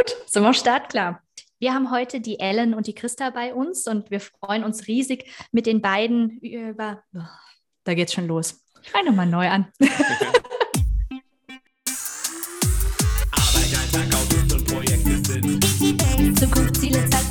Gut, sind wir startklar. Wir haben heute die Ellen und die Christa bei uns und wir freuen uns riesig mit den beiden über. Oh, da geht's schon los. Ich fange nochmal neu an. Zukunftsziele, Zeitgeist und Konzepte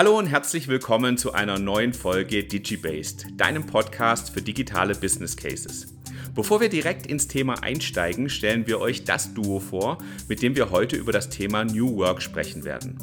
Hallo und herzlich willkommen zu einer neuen Folge DigiBased, deinem Podcast für digitale Business Cases. Bevor wir direkt ins Thema einsteigen, stellen wir euch das Duo vor, mit dem wir heute über das Thema New Work sprechen werden.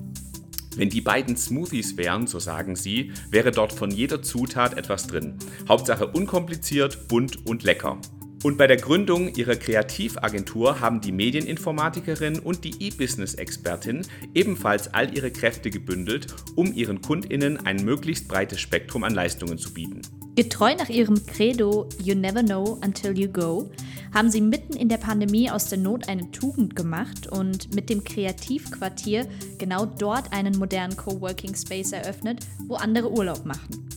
Wenn die beiden Smoothies wären, so sagen sie, wäre dort von jeder Zutat etwas drin. Hauptsache unkompliziert, bunt und lecker. Und bei der Gründung ihrer Kreativagentur haben die Medieninformatikerin und die E-Business-Expertin ebenfalls all ihre Kräfte gebündelt, um ihren KundInnen ein möglichst breites Spektrum an Leistungen zu bieten. Getreu nach ihrem Credo You never know until you go, haben sie mitten in der Pandemie aus der Not eine Tugend gemacht und mit dem Kreativquartier genau dort einen modernen Coworking Space eröffnet, wo andere Urlaub machen.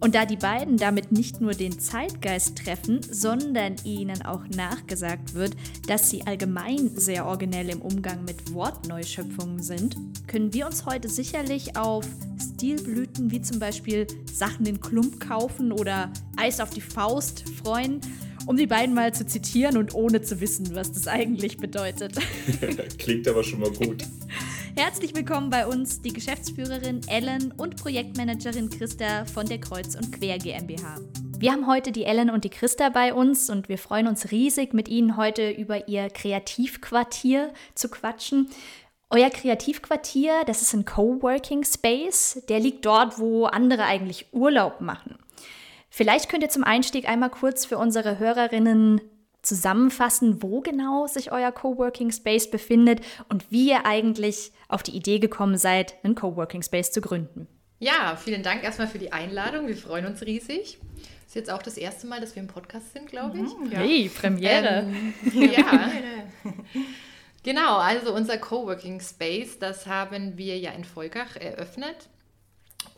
Und da die beiden damit nicht nur den Zeitgeist treffen, sondern ihnen auch nachgesagt wird, dass sie allgemein sehr originell im Umgang mit Wortneuschöpfungen sind, können wir uns heute sicherlich auf Stilblüten wie zum Beispiel Sachen in Klump kaufen oder Eis auf die Faust freuen um die beiden mal zu zitieren und ohne zu wissen, was das eigentlich bedeutet. Klingt aber schon mal gut. Herzlich willkommen bei uns die Geschäftsführerin Ellen und Projektmanagerin Christa von der Kreuz und Quer GmbH. Wir haben heute die Ellen und die Christa bei uns und wir freuen uns riesig, mit Ihnen heute über Ihr Kreativquartier zu quatschen. Euer Kreativquartier, das ist ein Coworking Space, der liegt dort, wo andere eigentlich Urlaub machen. Vielleicht könnt ihr zum Einstieg einmal kurz für unsere Hörerinnen zusammenfassen, wo genau sich euer Coworking Space befindet und wie ihr eigentlich auf die Idee gekommen seid, einen Coworking Space zu gründen. Ja, vielen Dank erstmal für die Einladung. Wir freuen uns riesig. Ist jetzt auch das erste Mal, dass wir im Podcast sind, glaube ich. Mhm, ja. Hey, Premiere. Ähm, ja. genau, also unser Coworking Space, das haben wir ja in Volkach eröffnet.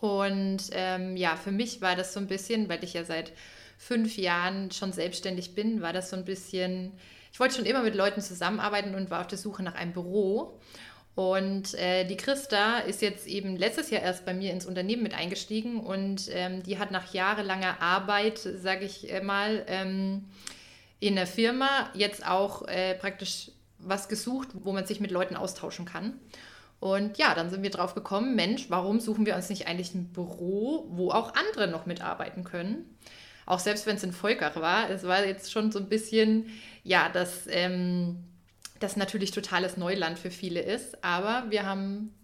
Und ähm, ja, für mich war das so ein bisschen, weil ich ja seit fünf Jahren schon selbstständig bin, war das so ein bisschen, ich wollte schon immer mit Leuten zusammenarbeiten und war auf der Suche nach einem Büro. Und äh, die Christa ist jetzt eben letztes Jahr erst bei mir ins Unternehmen mit eingestiegen und ähm, die hat nach jahrelanger Arbeit, sage ich mal, ähm, in der Firma jetzt auch äh, praktisch was gesucht, wo man sich mit Leuten austauschen kann. Und ja, dann sind wir drauf gekommen, Mensch, warum suchen wir uns nicht eigentlich ein Büro, wo auch andere noch mitarbeiten können? Auch selbst wenn es in Volkach war, es war jetzt schon so ein bisschen, ja, dass ähm, das natürlich totales Neuland für viele ist, aber wir haben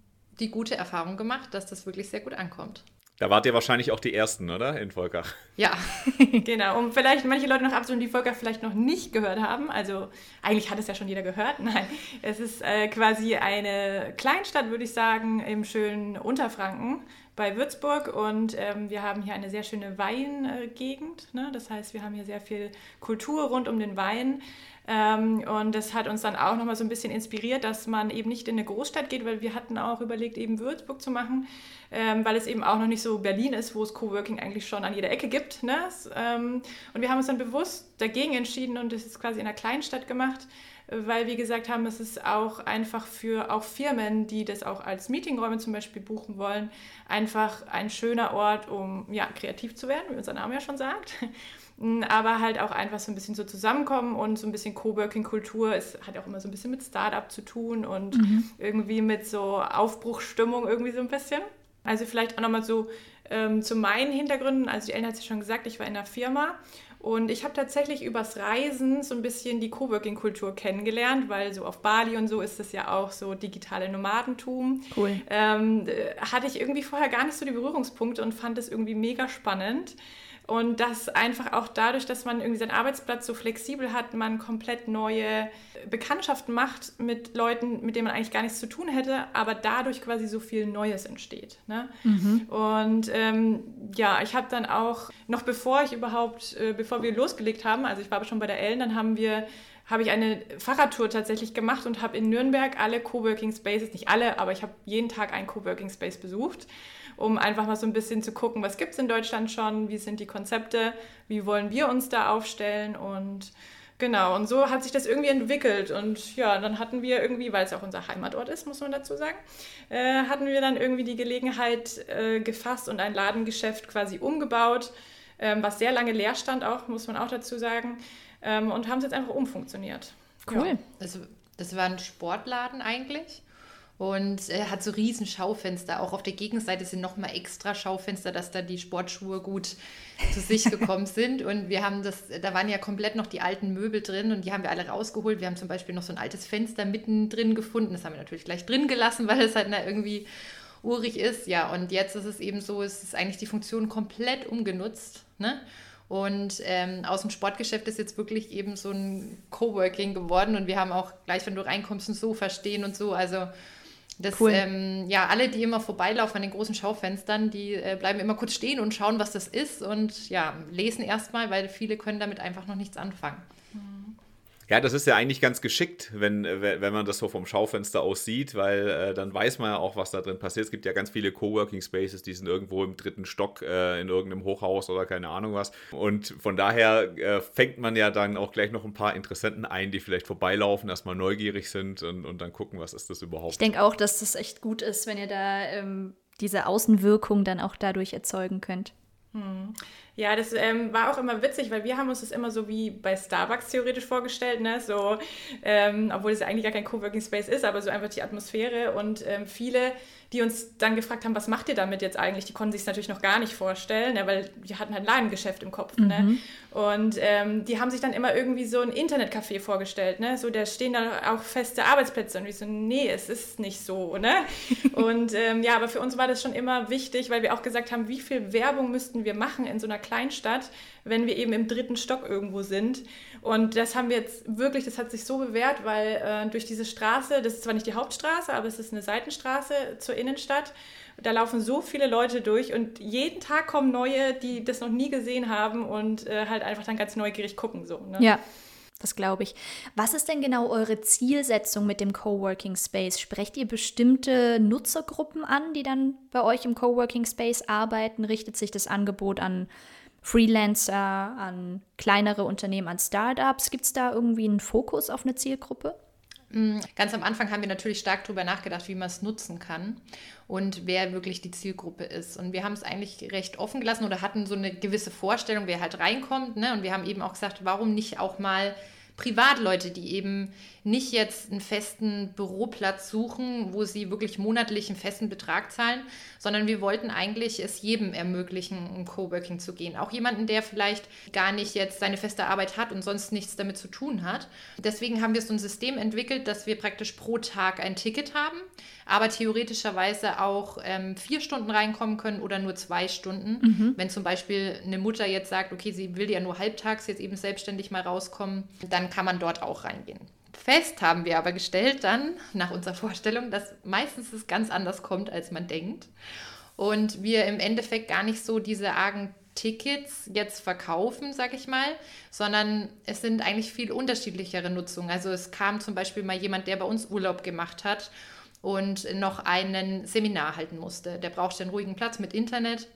die gute Erfahrung gemacht, dass das wirklich sehr gut ankommt. Da wart ihr wahrscheinlich auch die Ersten, oder? In Volkach. Ja, genau. Um vielleicht manche Leute noch abzuholen, die Volkach vielleicht noch nicht gehört haben. Also eigentlich hat es ja schon jeder gehört. Nein, es ist äh, quasi eine Kleinstadt, würde ich sagen, im schönen Unterfranken bei Würzburg und ähm, wir haben hier eine sehr schöne Weingegend. Ne? Das heißt, wir haben hier sehr viel Kultur rund um den Wein. Ähm, und das hat uns dann auch nochmal so ein bisschen inspiriert, dass man eben nicht in eine Großstadt geht, weil wir hatten auch überlegt, eben Würzburg zu machen, ähm, weil es eben auch noch nicht so Berlin ist, wo es Coworking eigentlich schon an jeder Ecke gibt. Ne? Ähm, und wir haben uns dann bewusst dagegen entschieden und das ist quasi in einer Kleinstadt gemacht, weil wir gesagt haben, es ist auch einfach für auch Firmen, die das auch als Meetingräume zum Beispiel buchen wollen, einfach ein schöner Ort, um ja, kreativ zu werden, wie unser Name ja schon sagt aber halt auch einfach so ein bisschen so zusammenkommen und so ein bisschen Coworking-Kultur. Es hat auch immer so ein bisschen mit Startup zu tun und mhm. irgendwie mit so Aufbruchstimmung irgendwie so ein bisschen. Also vielleicht auch nochmal so ähm, zu meinen Hintergründen. Also die Ellen hat es ja schon gesagt, ich war in einer Firma und ich habe tatsächlich übers Reisen so ein bisschen die Coworking-Kultur kennengelernt, weil so auf Bali und so ist es ja auch so digitale Nomadentum. Cool. Ähm, hatte ich irgendwie vorher gar nicht so die Berührungspunkte und fand es irgendwie mega spannend. Und das einfach auch dadurch, dass man irgendwie seinen Arbeitsplatz so flexibel hat, man komplett neue Bekanntschaften macht mit Leuten, mit denen man eigentlich gar nichts zu tun hätte, aber dadurch quasi so viel Neues entsteht. Ne? Mhm. Und ähm, ja, ich habe dann auch, noch bevor ich überhaupt, äh, bevor wir losgelegt haben, also ich war aber schon bei der Ellen, dann haben wir habe ich eine Fahrradtour tatsächlich gemacht und habe in Nürnberg alle Coworking Spaces, nicht alle, aber ich habe jeden Tag einen Coworking Space besucht, um einfach mal so ein bisschen zu gucken, was gibt es in Deutschland schon, wie sind die Konzepte, wie wollen wir uns da aufstellen und Genau, und so hat sich das irgendwie entwickelt. Und ja, dann hatten wir irgendwie, weil es auch unser Heimatort ist, muss man dazu sagen, äh, hatten wir dann irgendwie die Gelegenheit äh, gefasst und ein Ladengeschäft quasi umgebaut, ähm, was sehr lange leer stand, auch, muss man auch dazu sagen, ähm, und haben es jetzt einfach umfunktioniert. Cool. Ja. Das, das war ein Sportladen eigentlich. Und er hat so riesen Schaufenster. Auch auf der Gegenseite sind nochmal extra Schaufenster, dass da die Sportschuhe gut zu sich gekommen sind. Und wir haben das, da waren ja komplett noch die alten Möbel drin und die haben wir alle rausgeholt. Wir haben zum Beispiel noch so ein altes Fenster mittendrin gefunden. Das haben wir natürlich gleich drin gelassen, weil es halt na, irgendwie urig ist. Ja, und jetzt ist es eben so, es ist eigentlich die Funktion komplett umgenutzt. Ne? Und ähm, aus dem Sportgeschäft ist jetzt wirklich eben so ein Coworking geworden und wir haben auch gleich, wenn du reinkommst, ein Sofa stehen und so. Also das, cool. ähm, ja, alle, die immer vorbeilaufen an den großen Schaufenstern, die äh, bleiben immer kurz stehen und schauen, was das ist und ja, lesen erstmal, weil viele können damit einfach noch nichts anfangen. Ja, das ist ja eigentlich ganz geschickt, wenn, wenn man das so vom Schaufenster aus sieht, weil äh, dann weiß man ja auch, was da drin passiert. Es gibt ja ganz viele Coworking Spaces, die sind irgendwo im dritten Stock äh, in irgendeinem Hochhaus oder keine Ahnung was. Und von daher äh, fängt man ja dann auch gleich noch ein paar Interessenten ein, die vielleicht vorbeilaufen, erstmal neugierig sind und, und dann gucken, was ist das überhaupt. Ich denke auch, dass das echt gut ist, wenn ihr da ähm, diese Außenwirkung dann auch dadurch erzeugen könnt. Hm. Ja, das ähm, war auch immer witzig, weil wir haben uns das immer so wie bei Starbucks theoretisch vorgestellt, ne? So, ähm, obwohl es ja eigentlich gar kein Coworking Space ist, aber so einfach die Atmosphäre und ähm, viele die uns dann gefragt haben, was macht ihr damit jetzt eigentlich? Die konnten sich es natürlich noch gar nicht vorstellen, ne, weil die hatten halt Ladengeschäft im Kopf. Ne? Mhm. Ne? Und ähm, die haben sich dann immer irgendwie so ein Internetcafé vorgestellt. Ne? So, da stehen dann auch feste Arbeitsplätze. Und ich so, nee, es ist nicht so. Ne? und ähm, ja, aber für uns war das schon immer wichtig, weil wir auch gesagt haben, wie viel Werbung müssten wir machen in so einer Kleinstadt, wenn wir eben im dritten Stock irgendwo sind. Und das haben wir jetzt wirklich, das hat sich so bewährt, weil äh, durch diese Straße, das ist zwar nicht die Hauptstraße, aber es ist eine Seitenstraße zur Innenstadt. Da laufen so viele Leute durch und jeden Tag kommen neue, die das noch nie gesehen haben und äh, halt einfach dann ganz neugierig gucken. So, ne? Ja. Das glaube ich. Was ist denn genau eure Zielsetzung mit dem Coworking Space? Sprecht ihr bestimmte Nutzergruppen an, die dann bei euch im Coworking Space arbeiten? Richtet sich das Angebot an Freelancer, an kleinere Unternehmen, an Startups? Gibt es da irgendwie einen Fokus auf eine Zielgruppe? Mm, ganz am Anfang haben wir natürlich stark darüber nachgedacht, wie man es nutzen kann und wer wirklich die Zielgruppe ist. Und wir haben es eigentlich recht offen gelassen oder hatten so eine gewisse Vorstellung, wer halt reinkommt. Ne? Und wir haben eben auch gesagt, warum nicht auch mal Privatleute, die eben nicht jetzt einen festen Büroplatz suchen, wo sie wirklich monatlich einen festen Betrag zahlen, sondern wir wollten eigentlich es jedem ermöglichen, um Coworking zu gehen. Auch jemanden, der vielleicht gar nicht jetzt seine feste Arbeit hat und sonst nichts damit zu tun hat. Deswegen haben wir so ein System entwickelt, dass wir praktisch pro Tag ein Ticket haben, aber theoretischerweise auch ähm, vier Stunden reinkommen können oder nur zwei Stunden. Mhm. Wenn zum Beispiel eine Mutter jetzt sagt, okay, sie will ja nur halbtags jetzt eben selbstständig mal rauskommen, dann kann man dort auch reingehen. Fest haben wir aber gestellt dann, nach unserer Vorstellung, dass meistens es ganz anders kommt, als man denkt. Und wir im Endeffekt gar nicht so diese argen Tickets jetzt verkaufen, sag ich mal, sondern es sind eigentlich viel unterschiedlichere Nutzungen. Also es kam zum Beispiel mal jemand, der bei uns Urlaub gemacht hat und noch einen Seminar halten musste. Der brauchte einen ruhigen Platz mit Internet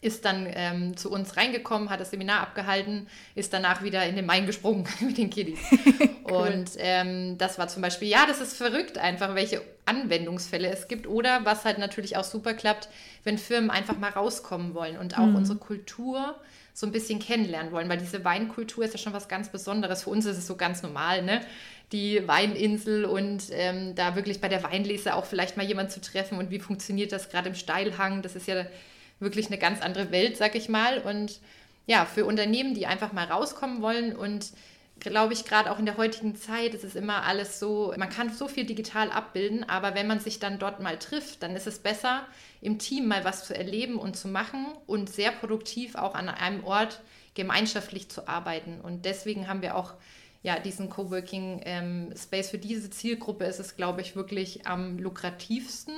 ist dann ähm, zu uns reingekommen, hat das Seminar abgehalten, ist danach wieder in den Main gesprungen mit den Kiddies. cool. Und ähm, das war zum Beispiel, ja, das ist verrückt einfach, welche Anwendungsfälle es gibt. Oder was halt natürlich auch super klappt, wenn Firmen einfach mal rauskommen wollen und auch mhm. unsere Kultur so ein bisschen kennenlernen wollen, weil diese Weinkultur ist ja schon was ganz Besonderes. Für uns ist es so ganz normal, ne? Die Weininsel und ähm, da wirklich bei der Weinlese auch vielleicht mal jemand zu treffen und wie funktioniert das gerade im Steilhang. Das ist ja wirklich eine ganz andere Welt, sag ich mal. Und ja, für Unternehmen, die einfach mal rauskommen wollen und glaube ich, gerade auch in der heutigen Zeit ist es immer alles so, man kann so viel digital abbilden, aber wenn man sich dann dort mal trifft, dann ist es besser, im Team mal was zu erleben und zu machen und sehr produktiv auch an einem Ort gemeinschaftlich zu arbeiten. Und deswegen haben wir auch ja, diesen Coworking ähm, Space für diese Zielgruppe ist es, glaube ich, wirklich am lukrativsten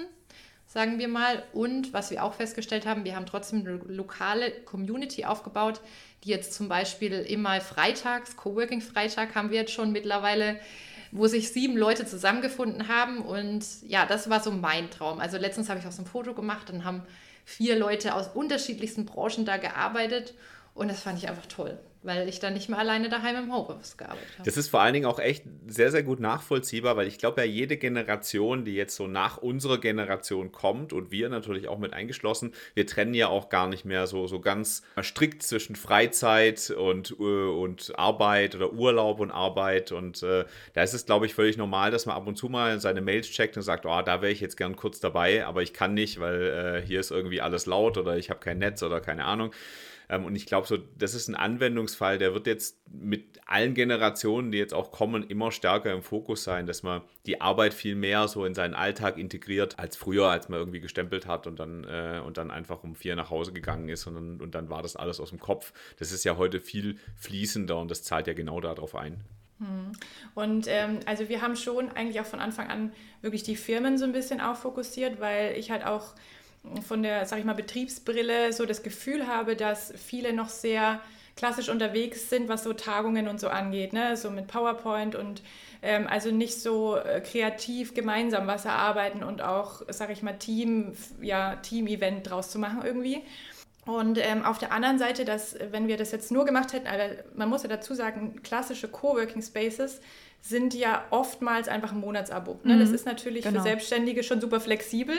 sagen wir mal. Und was wir auch festgestellt haben, wir haben trotzdem eine lokale Community aufgebaut, die jetzt zum Beispiel immer freitags, Coworking Freitag haben wir jetzt schon mittlerweile, wo sich sieben Leute zusammengefunden haben. Und ja, das war so mein Traum. Also letztens habe ich auch so ein Foto gemacht und haben vier Leute aus unterschiedlichsten Branchen da gearbeitet. Und das fand ich einfach toll weil ich dann nicht mehr alleine daheim im Homeoffice gearbeitet habe. Das ist vor allen Dingen auch echt sehr, sehr gut nachvollziehbar, weil ich glaube ja, jede Generation, die jetzt so nach unserer Generation kommt und wir natürlich auch mit eingeschlossen, wir trennen ja auch gar nicht mehr so, so ganz strikt zwischen Freizeit und, äh, und Arbeit oder Urlaub und Arbeit. Und äh, da ist es, glaube ich, völlig normal, dass man ab und zu mal seine Mails checkt und sagt, oh, da wäre ich jetzt gern kurz dabei, aber ich kann nicht, weil äh, hier ist irgendwie alles laut oder ich habe kein Netz oder keine Ahnung. Ähm, und ich glaube, so, das ist ein Anwendungsfall, der wird jetzt mit allen Generationen, die jetzt auch kommen, immer stärker im Fokus sein, dass man die Arbeit viel mehr so in seinen Alltag integriert als früher, als man irgendwie gestempelt hat und dann, äh, und dann einfach um vier nach Hause gegangen ist und dann, und dann war das alles aus dem Kopf. Das ist ja heute viel fließender und das zahlt ja genau darauf ein. Hm. Und ähm, also wir haben schon eigentlich auch von Anfang an wirklich die Firmen so ein bisschen auch fokussiert, weil ich halt auch von der, sag ich mal, Betriebsbrille so das Gefühl habe, dass viele noch sehr klassisch unterwegs sind, was so Tagungen und so angeht, ne? so mit PowerPoint und ähm, also nicht so äh, kreativ gemeinsam was erarbeiten und auch, sag ich mal, Team, ja, Team-Event draus zu machen irgendwie. Und ähm, auf der anderen Seite, dass, wenn wir das jetzt nur gemacht hätten, aber man muss ja dazu sagen, klassische Coworking Spaces sind ja oftmals einfach ein Monatsabo. Ne? Mhm. Das ist natürlich genau. für Selbstständige schon super flexibel,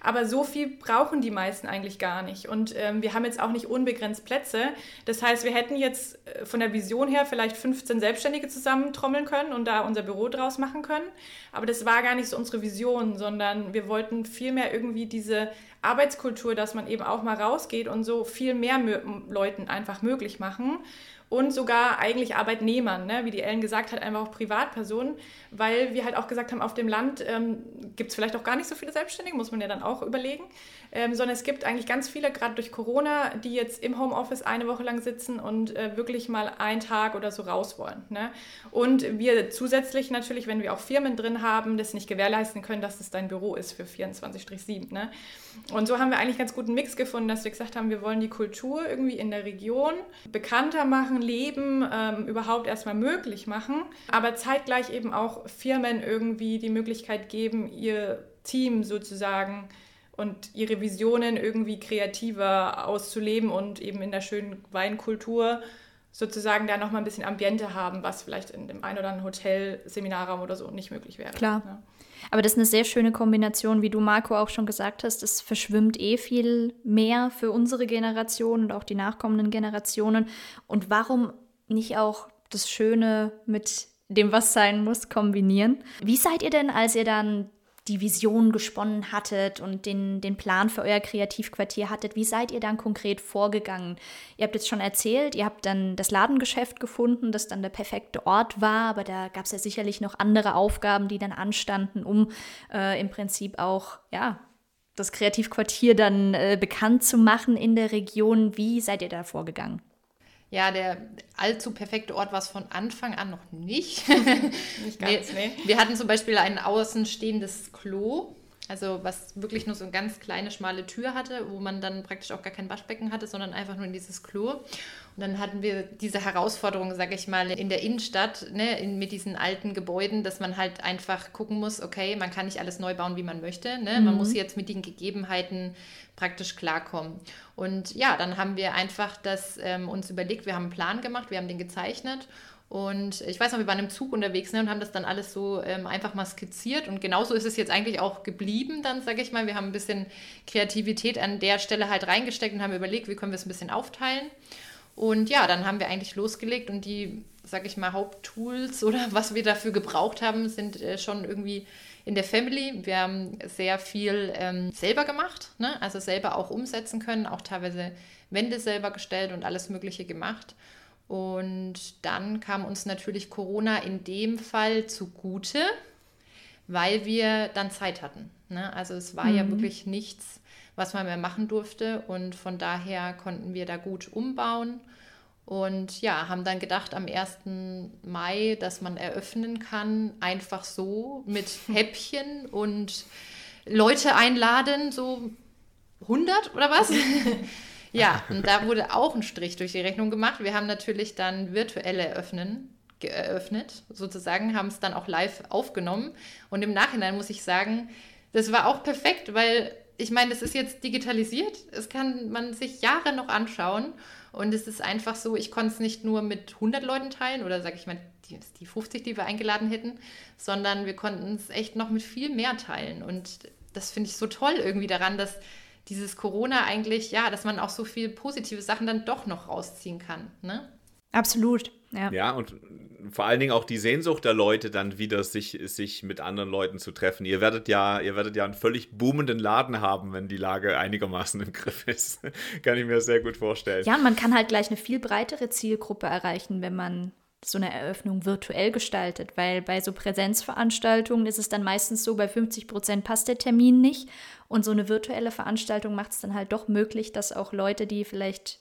aber so viel brauchen die meisten eigentlich gar nicht. Und ähm, wir haben jetzt auch nicht unbegrenzt Plätze. Das heißt, wir hätten jetzt äh, von der Vision her vielleicht 15 Selbstständige zusammentrommeln können und da unser Büro draus machen können. Aber das war gar nicht so unsere Vision, sondern wir wollten vielmehr irgendwie diese Arbeitskultur, dass man eben auch mal rausgeht und so viel mehr Leuten einfach möglich machen. Und sogar eigentlich Arbeitnehmern, ne? wie die Ellen gesagt hat, einfach auch Privatpersonen, weil wir halt auch gesagt haben, auf dem Land ähm, gibt es vielleicht auch gar nicht so viele Selbstständige, muss man ja dann auch überlegen, ähm, sondern es gibt eigentlich ganz viele, gerade durch Corona, die jetzt im Homeoffice eine Woche lang sitzen und äh, wirklich mal einen Tag oder so raus wollen. Ne? Und wir zusätzlich natürlich, wenn wir auch Firmen drin haben, das nicht gewährleisten können, dass es dein Büro ist für 24-7. Ne? Und so haben wir eigentlich ganz guten Mix gefunden, dass wir gesagt haben, wir wollen die Kultur irgendwie in der Region bekannter machen, leben, ähm, überhaupt erstmal möglich machen, aber zeitgleich eben auch Firmen irgendwie die Möglichkeit geben, ihr Team sozusagen und ihre Visionen irgendwie kreativer auszuleben und eben in der schönen Weinkultur sozusagen da nochmal ein bisschen Ambiente haben, was vielleicht in dem ein oder anderen Hotel, Seminarraum oder so nicht möglich wäre. Klar. Ja. Aber das ist eine sehr schöne Kombination, wie du, Marco, auch schon gesagt hast. Es verschwimmt eh viel mehr für unsere Generation und auch die nachkommenden Generationen. Und warum nicht auch das Schöne mit dem, was sein muss, kombinieren? Wie seid ihr denn, als ihr dann die Vision gesponnen hattet und den, den Plan für euer Kreativquartier hattet, wie seid ihr dann konkret vorgegangen? Ihr habt jetzt schon erzählt, ihr habt dann das Ladengeschäft gefunden, das dann der perfekte Ort war, aber da gab es ja sicherlich noch andere Aufgaben, die dann anstanden, um äh, im Prinzip auch, ja, das Kreativquartier dann äh, bekannt zu machen in der Region. Wie seid ihr da vorgegangen? Ja, der allzu perfekte Ort war es von Anfang an noch nicht. nicht ganz, nee. Wir hatten zum Beispiel ein außenstehendes Klo, also was wirklich nur so eine ganz kleine, schmale Tür hatte, wo man dann praktisch auch gar kein Waschbecken hatte, sondern einfach nur in dieses Klo. Und dann hatten wir diese Herausforderung, sage ich mal, in der Innenstadt, ne, in, mit diesen alten Gebäuden, dass man halt einfach gucken muss, okay, man kann nicht alles neu bauen, wie man möchte. Ne? Mhm. Man muss jetzt mit den Gegebenheiten praktisch klarkommen. Und ja, dann haben wir einfach das ähm, uns überlegt, wir haben einen Plan gemacht, wir haben den gezeichnet und ich weiß noch, wir waren im Zug unterwegs ne, und haben das dann alles so ähm, einfach mal skizziert. Und genauso ist es jetzt eigentlich auch geblieben, dann sage ich mal. Wir haben ein bisschen Kreativität an der Stelle halt reingesteckt und haben überlegt, wie können wir es ein bisschen aufteilen. Und ja, dann haben wir eigentlich losgelegt und die, sage ich mal, Haupttools oder was wir dafür gebraucht haben, sind äh, schon irgendwie in der Family. Wir haben sehr viel ähm, selber gemacht, ne? also selber auch umsetzen können, auch teilweise Wände selber gestellt und alles Mögliche gemacht. Und dann kam uns natürlich Corona in dem Fall zugute, weil wir dann Zeit hatten. Ne? Also es war mhm. ja wirklich nichts, was man mehr machen durfte. Und von daher konnten wir da gut umbauen. Und ja, haben dann gedacht am 1. Mai, dass man eröffnen kann, einfach so mit Häppchen und Leute einladen, so 100 oder was? ja, und da wurde auch ein Strich durch die Rechnung gemacht. Wir haben natürlich dann virtuelle Eröffnen geöffnet, sozusagen, haben es dann auch live aufgenommen. Und im Nachhinein muss ich sagen, das war auch perfekt, weil ich meine, das ist jetzt digitalisiert. Es kann man sich Jahre noch anschauen. Und es ist einfach so, ich konnte es nicht nur mit 100 Leuten teilen oder sage ich mal die, die 50, die wir eingeladen hätten, sondern wir konnten es echt noch mit viel mehr teilen. Und das finde ich so toll irgendwie daran, dass dieses Corona eigentlich, ja, dass man auch so viel positive Sachen dann doch noch rausziehen kann. Ne? Absolut. Ja. ja, und vor allen Dingen auch die Sehnsucht der Leute dann wieder, sich, sich mit anderen Leuten zu treffen. Ihr werdet ja, ihr werdet ja einen völlig boomenden Laden haben, wenn die Lage einigermaßen im Griff ist. kann ich mir sehr gut vorstellen. Ja, und man kann halt gleich eine viel breitere Zielgruppe erreichen, wenn man so eine Eröffnung virtuell gestaltet, weil bei so Präsenzveranstaltungen ist es dann meistens so, bei 50 Prozent passt der Termin nicht und so eine virtuelle Veranstaltung macht es dann halt doch möglich, dass auch Leute, die vielleicht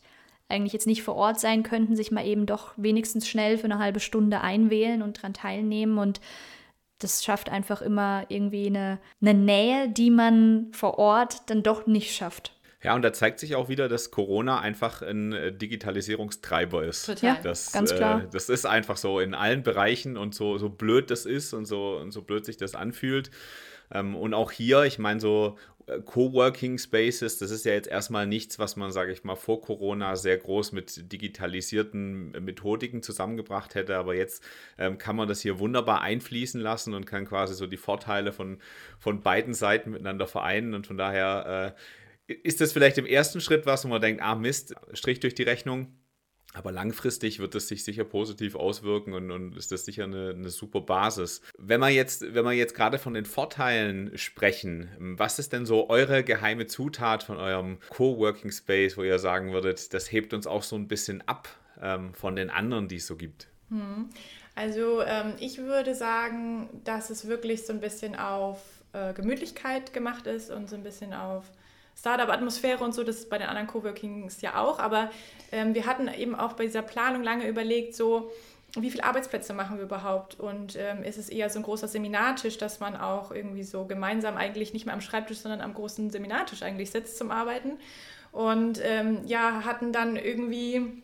eigentlich jetzt nicht vor Ort sein könnten, sich mal eben doch wenigstens schnell für eine halbe Stunde einwählen und daran teilnehmen. Und das schafft einfach immer irgendwie eine, eine Nähe, die man vor Ort dann doch nicht schafft. Ja, und da zeigt sich auch wieder, dass Corona einfach ein äh, Digitalisierungstreiber ist. Total. Ja, das, ganz klar. Äh, das ist einfach so in allen Bereichen und so, so blöd das ist und so, und so blöd sich das anfühlt. Ähm, und auch hier, ich meine, so Coworking Spaces, das ist ja jetzt erstmal nichts, was man, sage ich mal, vor Corona sehr groß mit digitalisierten Methodiken zusammengebracht hätte. Aber jetzt ähm, kann man das hier wunderbar einfließen lassen und kann quasi so die Vorteile von, von beiden Seiten miteinander vereinen. Und von daher äh, ist das vielleicht im ersten Schritt was, wo man denkt, ah Mist, Strich durch die Rechnung. Aber langfristig wird es sich sicher positiv auswirken und, und ist das sicher eine, eine, super Basis. Wenn wir jetzt, wenn wir jetzt gerade von den Vorteilen sprechen, was ist denn so eure geheime Zutat von eurem Coworking Space, wo ihr sagen würdet, das hebt uns auch so ein bisschen ab ähm, von den anderen, die es so gibt? Hm. Also ähm, ich würde sagen, dass es wirklich so ein bisschen auf äh, Gemütlichkeit gemacht ist und so ein bisschen auf Startup-Atmosphäre und so, das ist bei den anderen Coworkings ja auch, aber ähm, wir hatten eben auch bei dieser Planung lange überlegt, so, wie viele Arbeitsplätze machen wir überhaupt? Und ähm, ist es eher so ein großer Seminartisch, dass man auch irgendwie so gemeinsam eigentlich nicht mehr am Schreibtisch, sondern am großen Seminartisch eigentlich sitzt zum Arbeiten? Und ähm, ja, hatten dann irgendwie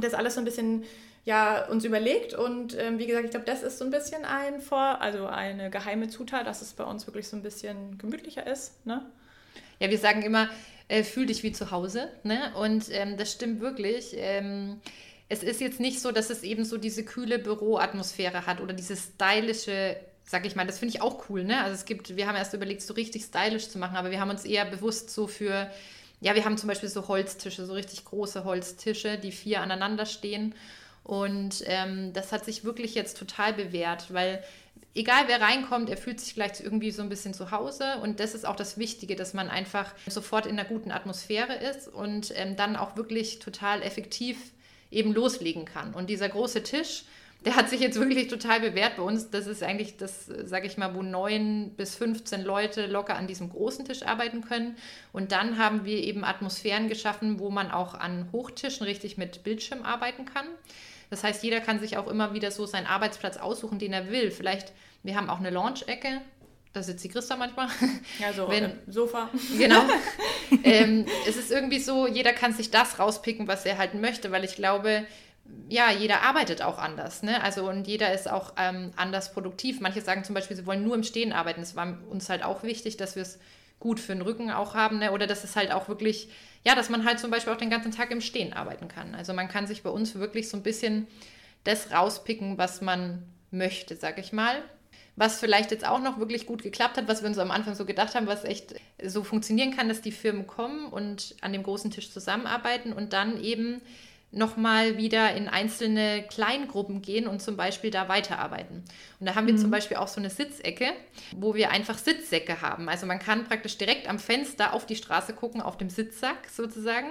das alles so ein bisschen ja, uns überlegt und ähm, wie gesagt, ich glaube, das ist so ein bisschen ein Vor, also eine geheime Zutat, dass es bei uns wirklich so ein bisschen gemütlicher ist. Ne? Ja, wir sagen immer, äh, fühl dich wie zu Hause. Ne? Und ähm, das stimmt wirklich. Ähm, es ist jetzt nicht so, dass es eben so diese kühle Büroatmosphäre hat oder diese stylische, sag ich mal, das finde ich auch cool. Ne? Also es gibt, wir haben erst überlegt, so richtig stylisch zu machen, aber wir haben uns eher bewusst so für, ja, wir haben zum Beispiel so Holztische, so richtig große Holztische, die vier aneinander stehen. Und ähm, das hat sich wirklich jetzt total bewährt, weil egal wer reinkommt, er fühlt sich gleich irgendwie so ein bisschen zu Hause. Und das ist auch das Wichtige, dass man einfach sofort in einer guten Atmosphäre ist und ähm, dann auch wirklich total effektiv eben loslegen kann. Und dieser große Tisch, der hat sich jetzt wirklich total bewährt bei uns. Das ist eigentlich das, sage ich mal, wo neun bis 15 Leute locker an diesem großen Tisch arbeiten können. Und dann haben wir eben Atmosphären geschaffen, wo man auch an Hochtischen richtig mit Bildschirm arbeiten kann. Das heißt, jeder kann sich auch immer wieder so seinen Arbeitsplatz aussuchen, den er will. Vielleicht, wir haben auch eine Launch-Ecke, da sitzt die Christa manchmal. Ja, so Wenn, Sofa. Genau. ähm, es ist irgendwie so, jeder kann sich das rauspicken, was er halt möchte, weil ich glaube, ja, jeder arbeitet auch anders. Ne? Also und jeder ist auch ähm, anders produktiv. Manche sagen zum Beispiel, sie wollen nur im Stehen arbeiten. Es war uns halt auch wichtig, dass wir es gut für den Rücken auch haben. Ne? Oder dass es halt auch wirklich ja, dass man halt zum Beispiel auch den ganzen Tag im Stehen arbeiten kann. Also man kann sich bei uns wirklich so ein bisschen das rauspicken, was man möchte, sag ich mal. Was vielleicht jetzt auch noch wirklich gut geklappt hat, was wir uns am Anfang so gedacht haben, was echt so funktionieren kann, dass die Firmen kommen und an dem großen Tisch zusammenarbeiten und dann eben nochmal wieder in einzelne Kleingruppen gehen und zum Beispiel da weiterarbeiten. Und da haben wir mhm. zum Beispiel auch so eine Sitzecke, wo wir einfach Sitzsäcke haben. Also man kann praktisch direkt am Fenster auf die Straße gucken, auf dem Sitzsack sozusagen.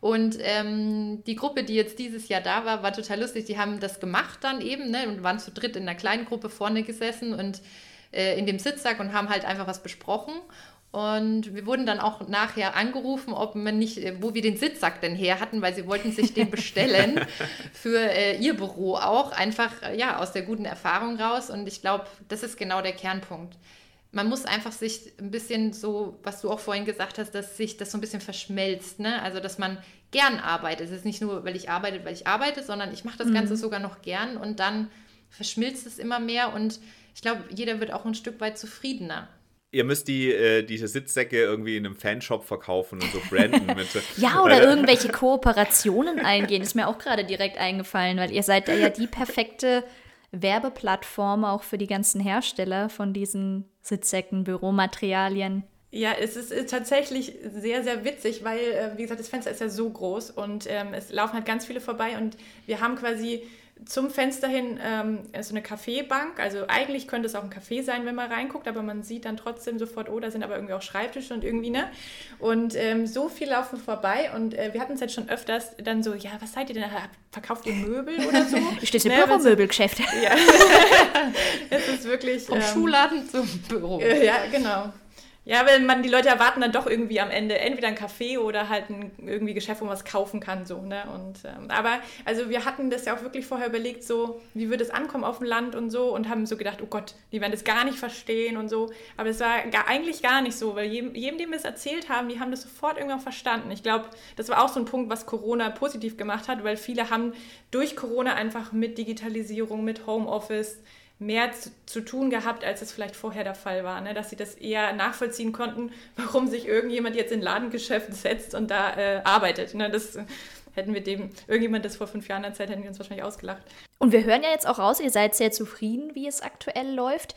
Und ähm, die Gruppe, die jetzt dieses Jahr da war, war total lustig. Die haben das gemacht dann eben ne, und waren zu dritt in einer kleinen Gruppe vorne gesessen und äh, in dem Sitzsack und haben halt einfach was besprochen. Und wir wurden dann auch nachher angerufen, ob man nicht, äh, wo wir den Sitzsack denn her hatten, weil sie wollten sich den bestellen für äh, ihr Büro auch, einfach äh, ja aus der guten Erfahrung raus. Und ich glaube, das ist genau der Kernpunkt. man muss einfach sich ein bisschen so, was du auch vorhin gesagt hast, dass sich das so ein bisschen verschmelzt. Ne? Also, dass man gern arbeitet. Es ist nicht nur, weil ich arbeite, weil ich arbeite, sondern ich mache das mhm. Ganze sogar noch gern und dann verschmilzt es immer mehr und ich glaube, jeder wird auch ein Stück weit zufriedener. Ihr müsst die, äh, diese Sitzsäcke irgendwie in einem Fanshop verkaufen und so branden. mit, ja, oder irgendwelche Kooperationen eingehen. Ist mir auch gerade direkt eingefallen, weil ihr seid ja die perfekte Werbeplattform auch für die ganzen Hersteller von diesen Sitzsäcken, Büromaterialien. Ja, es ist äh, tatsächlich sehr, sehr witzig, weil, äh, wie gesagt, das Fenster ist ja so groß und ähm, es laufen halt ganz viele vorbei und wir haben quasi zum Fenster hin ähm, so eine Kaffeebank. Also eigentlich könnte es auch ein Café sein, wenn man reinguckt, aber man sieht dann trotzdem sofort, oh, da sind aber irgendwie auch Schreibtische und irgendwie, ne? Und ähm, so viel laufen vorbei und äh, wir hatten es jetzt schon öfters dann so, ja, was seid ihr denn? Verkauft ihr Möbel oder so? Stehst im ne, Büromöbelgeschäft. Ja. es ist wirklich... Vom ähm, Schuhladen zum Büro. Äh, ja, genau. Ja, weil man, die Leute erwarten dann doch irgendwie am Ende entweder ein Café oder halt ein irgendwie Geschäft, wo man was kaufen kann. So, ne? und, ähm, aber also wir hatten das ja auch wirklich vorher überlegt, so wie würde es ankommen auf dem Land und so und haben so gedacht, oh Gott, die werden das gar nicht verstehen und so. Aber es war gar, eigentlich gar nicht so, weil jedem, jedem, dem wir es erzählt haben, die haben das sofort irgendwie auch verstanden. Ich glaube, das war auch so ein Punkt, was Corona positiv gemacht hat, weil viele haben durch Corona einfach mit Digitalisierung, mit Homeoffice, mehr zu, zu, tun gehabt, als es vielleicht vorher der Fall war. Ne? Dass sie das eher nachvollziehen konnten, warum sich irgendjemand jetzt in Ladengeschäft setzt und da äh, arbeitet. Ne? Das hätten wir dem, irgendjemand das vor fünf Jahren erzählt, hätten wir uns wahrscheinlich ausgelacht. Und wir hören ja jetzt auch raus, ihr seid sehr zufrieden, wie es aktuell läuft.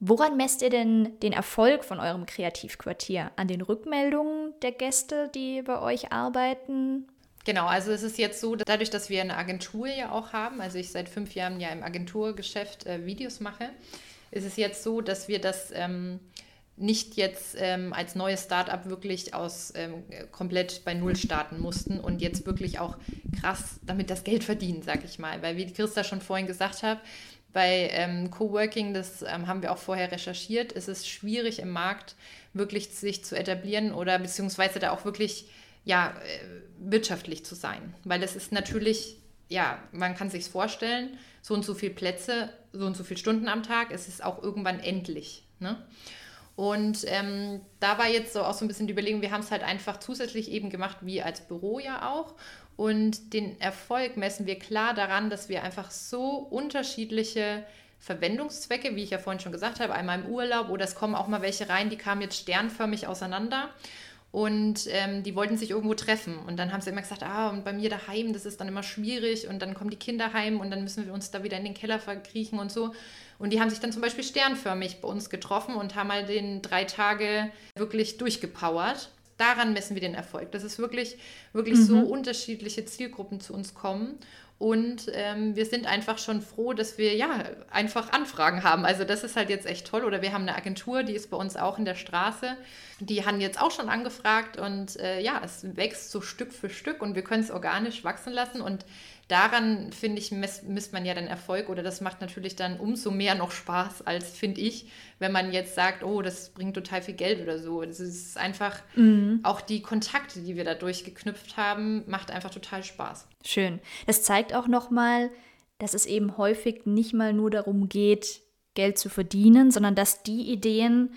Woran messt ihr denn den Erfolg von eurem Kreativquartier? An den Rückmeldungen der Gäste, die bei euch arbeiten? Genau, also es ist jetzt so, dadurch, dass wir eine Agentur ja auch haben, also ich seit fünf Jahren ja im Agenturgeschäft äh, Videos mache, ist es jetzt so, dass wir das ähm, nicht jetzt ähm, als neues Startup wirklich aus ähm, komplett bei Null starten mussten und jetzt wirklich auch krass damit das Geld verdienen, sag ich mal. Weil wie Christa schon vorhin gesagt hat, bei ähm, Coworking, das ähm, haben wir auch vorher recherchiert, ist es schwierig im Markt wirklich sich zu etablieren oder beziehungsweise da auch wirklich ja, äh, wirtschaftlich zu sein. Weil es ist natürlich, ja, man kann sich vorstellen, so und so viele Plätze, so und so viele Stunden am Tag, es ist auch irgendwann endlich. Ne? Und ähm, da war jetzt so auch so ein bisschen die Überlegung, wir haben es halt einfach zusätzlich eben gemacht, wie als Büro ja auch. Und den Erfolg messen wir klar daran, dass wir einfach so unterschiedliche Verwendungszwecke, wie ich ja vorhin schon gesagt habe, einmal im Urlaub oder es kommen auch mal welche rein, die kamen jetzt sternförmig auseinander. Und ähm, die wollten sich irgendwo treffen. Und dann haben sie immer gesagt, ah, und bei mir daheim, das ist dann immer schwierig. Und dann kommen die Kinder heim und dann müssen wir uns da wieder in den Keller verkriechen und so. Und die haben sich dann zum Beispiel sternförmig bei uns getroffen und haben mal den drei Tage wirklich durchgepowert. Daran messen wir den Erfolg. Dass es wirklich, wirklich mhm. so unterschiedliche Zielgruppen zu uns kommen. Und ähm, wir sind einfach schon froh, dass wir ja einfach Anfragen haben. Also das ist halt jetzt echt toll. Oder wir haben eine Agentur, die ist bei uns auch in der Straße. Die haben jetzt auch schon angefragt und äh, ja, es wächst so Stück für Stück und wir können es organisch wachsen lassen. Und daran, finde ich, misst, man ja den Erfolg oder das macht natürlich dann umso mehr noch Spaß, als finde ich, wenn man jetzt sagt, oh, das bringt total viel Geld oder so. Das ist einfach mhm. auch die Kontakte, die wir dadurch geknüpft haben, macht einfach total Spaß. Schön. Das zeigt auch nochmal, dass es eben häufig nicht mal nur darum geht, Geld zu verdienen, sondern dass die Ideen,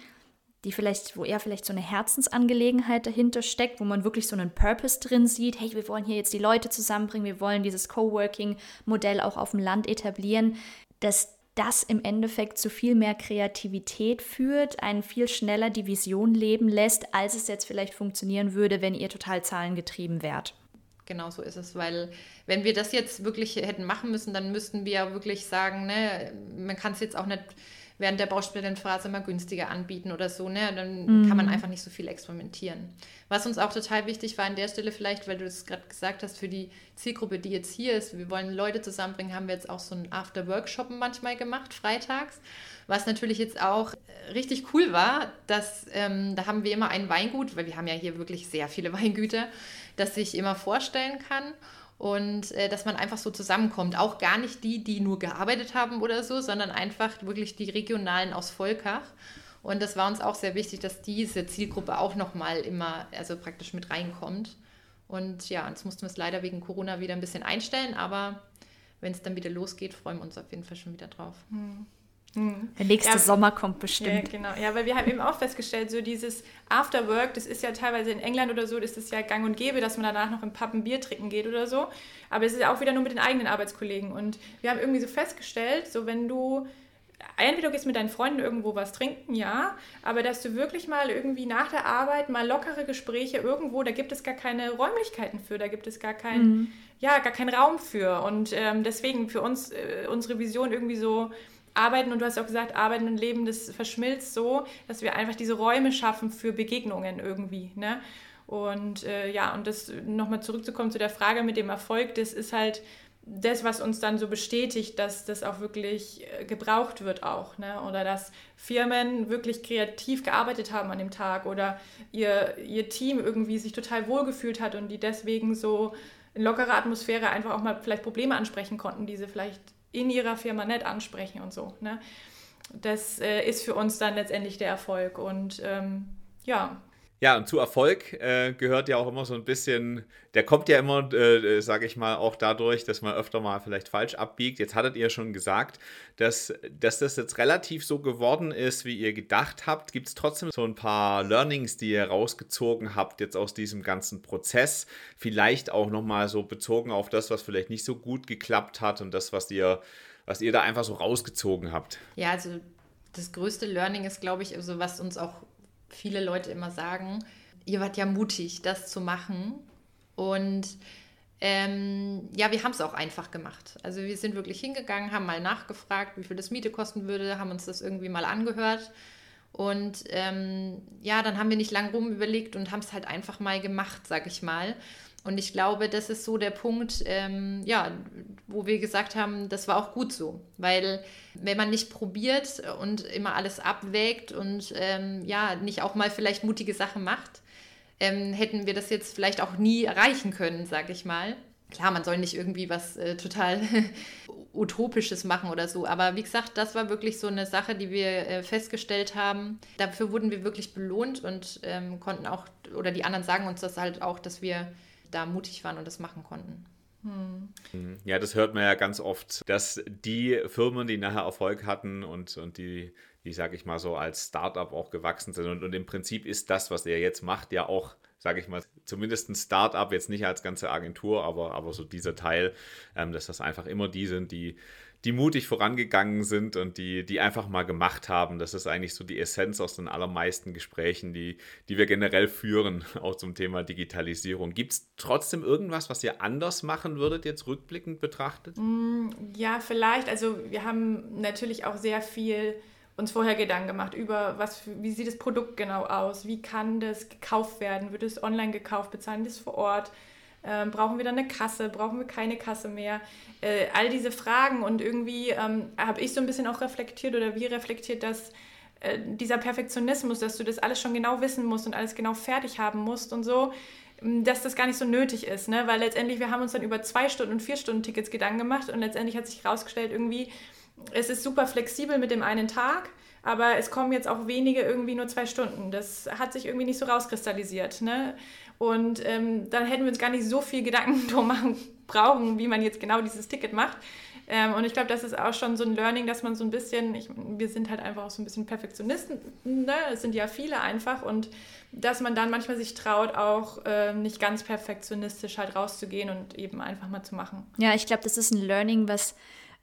die vielleicht, wo eher vielleicht so eine Herzensangelegenheit dahinter steckt, wo man wirklich so einen Purpose drin sieht, hey, wir wollen hier jetzt die Leute zusammenbringen, wir wollen dieses Coworking-Modell auch auf dem Land etablieren, dass das im Endeffekt zu viel mehr Kreativität führt, einen viel schneller die Vision leben lässt, als es jetzt vielleicht funktionieren würde, wenn ihr total zahlengetrieben wärt. Genau so ist es, weil wenn wir das jetzt wirklich hätten machen müssen, dann müssten wir ja wirklich sagen, ne, man kann es jetzt auch nicht während der Baustellenphase mal günstiger anbieten oder so, ne? Dann mhm. kann man einfach nicht so viel experimentieren. Was uns auch total wichtig war an der Stelle vielleicht, weil du es gerade gesagt hast, für die Zielgruppe, die jetzt hier ist, wir wollen Leute zusammenbringen, haben wir jetzt auch so ein After-Workshoppen manchmal gemacht, freitags. Was natürlich jetzt auch äh, richtig cool war, dass ähm, da haben wir immer ein Weingut, weil wir haben ja hier wirklich sehr viele Weingüter, das ich immer vorstellen kann und äh, dass man einfach so zusammenkommt. Auch gar nicht die, die nur gearbeitet haben oder so, sondern einfach wirklich die Regionalen aus Volkach. Und das war uns auch sehr wichtig, dass diese Zielgruppe auch nochmal immer, also praktisch mit reinkommt. Und ja, jetzt mussten wir es leider wegen Corona wieder ein bisschen einstellen, aber wenn es dann wieder losgeht, freuen wir uns auf jeden Fall schon wieder drauf. Hm. Hm. Der nächste ja, Sommer kommt bestimmt. Ja, genau. Ja, weil wir haben eben auch festgestellt, so dieses Afterwork, das ist ja teilweise in England oder so, das ist ja gang und gäbe, dass man danach noch im Pub ein Bier trinken geht oder so. Aber es ist ja auch wieder nur mit den eigenen Arbeitskollegen. Und wir haben irgendwie so festgestellt, so wenn du entweder du gehst mit deinen Freunden irgendwo was trinken, ja, aber dass du wirklich mal irgendwie nach der Arbeit mal lockere Gespräche irgendwo, da gibt es gar keine Räumlichkeiten für, da gibt es gar keinen, mhm. ja, gar keinen Raum für. Und ähm, deswegen für uns äh, unsere Vision irgendwie so Arbeiten, und du hast auch gesagt, Arbeiten und Leben, das verschmilzt so, dass wir einfach diese Räume schaffen für Begegnungen irgendwie. Ne? Und äh, ja, und das nochmal zurückzukommen zu der Frage mit dem Erfolg, das ist halt das, was uns dann so bestätigt, dass das auch wirklich äh, gebraucht wird auch, ne? Oder dass Firmen wirklich kreativ gearbeitet haben an dem Tag oder ihr, ihr Team irgendwie sich total wohlgefühlt hat und die deswegen so in lockerer Atmosphäre einfach auch mal vielleicht Probleme ansprechen konnten, die sie vielleicht in ihrer Firma nett ansprechen und so. Ne? Das äh, ist für uns dann letztendlich der Erfolg. Und ähm, ja. Ja, und zu Erfolg äh, gehört ja auch immer so ein bisschen, der kommt ja immer, äh, sage ich mal, auch dadurch, dass man öfter mal vielleicht falsch abbiegt. Jetzt hattet ihr schon gesagt, dass, dass das jetzt relativ so geworden ist, wie ihr gedacht habt. Gibt es trotzdem so ein paar Learnings, die ihr rausgezogen habt jetzt aus diesem ganzen Prozess? Vielleicht auch nochmal so bezogen auf das, was vielleicht nicht so gut geklappt hat und das, was ihr, was ihr da einfach so rausgezogen habt. Ja, also das größte Learning ist, glaube ich, also was uns auch viele Leute immer sagen, ihr wart ja mutig, das zu machen. Und ähm, ja, wir haben es auch einfach gemacht. Also wir sind wirklich hingegangen, haben mal nachgefragt, wie viel das Miete kosten würde, haben uns das irgendwie mal angehört. Und ähm, ja, dann haben wir nicht lange rum überlegt und haben es halt einfach mal gemacht, sag ich mal. Und ich glaube, das ist so der Punkt, ähm, ja, wo wir gesagt haben, das war auch gut so. Weil wenn man nicht probiert und immer alles abwägt und ähm, ja, nicht auch mal vielleicht mutige Sachen macht, ähm, hätten wir das jetzt vielleicht auch nie erreichen können, sag ich mal. Klar, man soll nicht irgendwie was äh, total Utopisches machen oder so. Aber wie gesagt, das war wirklich so eine Sache, die wir äh, festgestellt haben. Dafür wurden wir wirklich belohnt und ähm, konnten auch, oder die anderen sagen uns das halt auch, dass wir da mutig waren und das machen konnten. Hm. Ja, das hört man ja ganz oft, dass die Firmen, die nachher Erfolg hatten und, und die, die sage ich mal so, als Startup auch gewachsen sind. Und, und im Prinzip ist das, was ihr jetzt macht, ja auch, sage ich mal, zumindest ein Startup, jetzt nicht als ganze Agentur, aber, aber so dieser Teil, ähm, dass das einfach immer die sind, die die mutig vorangegangen sind und die, die einfach mal gemacht haben. Das ist eigentlich so die Essenz aus den allermeisten Gesprächen, die, die wir generell führen, auch zum Thema Digitalisierung. Gibt es trotzdem irgendwas, was ihr anders machen würdet, jetzt rückblickend betrachtet? Mm, ja, vielleicht. Also wir haben natürlich auch sehr viel uns vorher Gedanken gemacht über, was, wie sieht das Produkt genau aus, wie kann das gekauft werden, wird es online gekauft, bezahlen das vor Ort, ähm, brauchen wir dann eine Kasse? Brauchen wir keine Kasse mehr? Äh, all diese Fragen und irgendwie ähm, habe ich so ein bisschen auch reflektiert oder wie reflektiert, dass äh, dieser Perfektionismus, dass du das alles schon genau wissen musst und alles genau fertig haben musst und so, dass das gar nicht so nötig ist, ne? weil letztendlich wir haben uns dann über zwei Stunden und vier Stunden Tickets Gedanken gemacht und letztendlich hat sich herausgestellt, irgendwie, es ist super flexibel mit dem einen Tag, aber es kommen jetzt auch wenige irgendwie nur zwei Stunden. Das hat sich irgendwie nicht so rauskristallisiert. Ne? Und ähm, dann hätten wir uns gar nicht so viel Gedanken drum machen brauchen, wie man jetzt genau dieses Ticket macht. Ähm, und ich glaube, das ist auch schon so ein Learning, dass man so ein bisschen, ich, wir sind halt einfach auch so ein bisschen Perfektionisten, ne? es sind ja viele einfach und dass man dann manchmal sich traut, auch äh, nicht ganz perfektionistisch halt rauszugehen und eben einfach mal zu machen. Ja, ich glaube, das ist ein Learning, was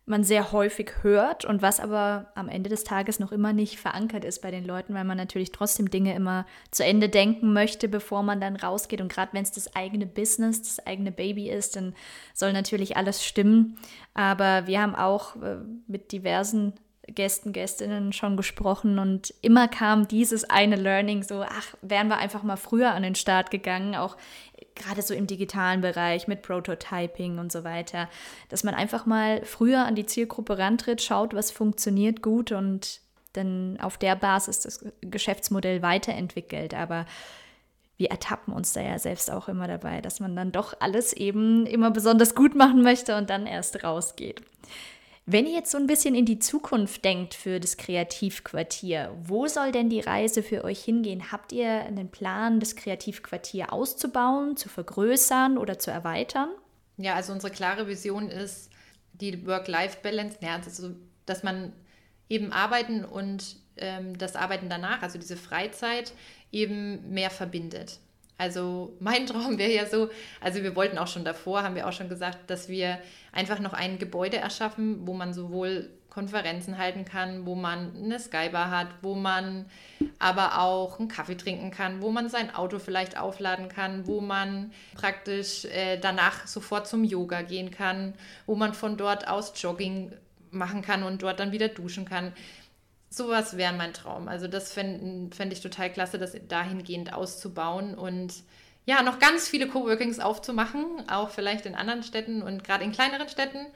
man sehr häufig hört und was aber am Ende des Tages noch immer nicht verankert ist bei den Leuten, weil man natürlich trotzdem Dinge immer zu Ende denken möchte, bevor man dann rausgeht. Und gerade wenn es das eigene Business, das eigene Baby ist, dann soll natürlich alles stimmen. Aber wir haben auch äh, mit diversen Gästen, Gästinnen schon gesprochen und immer kam dieses eine Learning so, ach, wären wir einfach mal früher an den Start gegangen, auch gerade so im digitalen Bereich mit Prototyping und so weiter, dass man einfach mal früher an die Zielgruppe rantritt, schaut, was funktioniert gut und dann auf der Basis das Geschäftsmodell weiterentwickelt. Aber wir ertappen uns da ja selbst auch immer dabei, dass man dann doch alles eben immer besonders gut machen möchte und dann erst rausgeht. Wenn ihr jetzt so ein bisschen in die Zukunft denkt für das Kreativquartier, wo soll denn die Reise für euch hingehen? Habt ihr einen Plan, das Kreativquartier auszubauen, zu vergrößern oder zu erweitern? Ja, also unsere klare Vision ist die Work-Life-Balance, ja, also, dass man eben Arbeiten und ähm, das Arbeiten danach, also diese Freizeit, eben mehr verbindet. Also mein Traum wäre ja so, also wir wollten auch schon davor, haben wir auch schon gesagt, dass wir einfach noch ein Gebäude erschaffen, wo man sowohl Konferenzen halten kann, wo man eine Skybar hat, wo man aber auch einen Kaffee trinken kann, wo man sein Auto vielleicht aufladen kann, wo man praktisch äh, danach sofort zum Yoga gehen kann, wo man von dort aus Jogging machen kann und dort dann wieder duschen kann. Sowas wäre mein Traum. Also das fände fänd ich total klasse, das dahingehend auszubauen und ja, noch ganz viele Coworkings aufzumachen, auch vielleicht in anderen Städten und gerade in kleineren Städten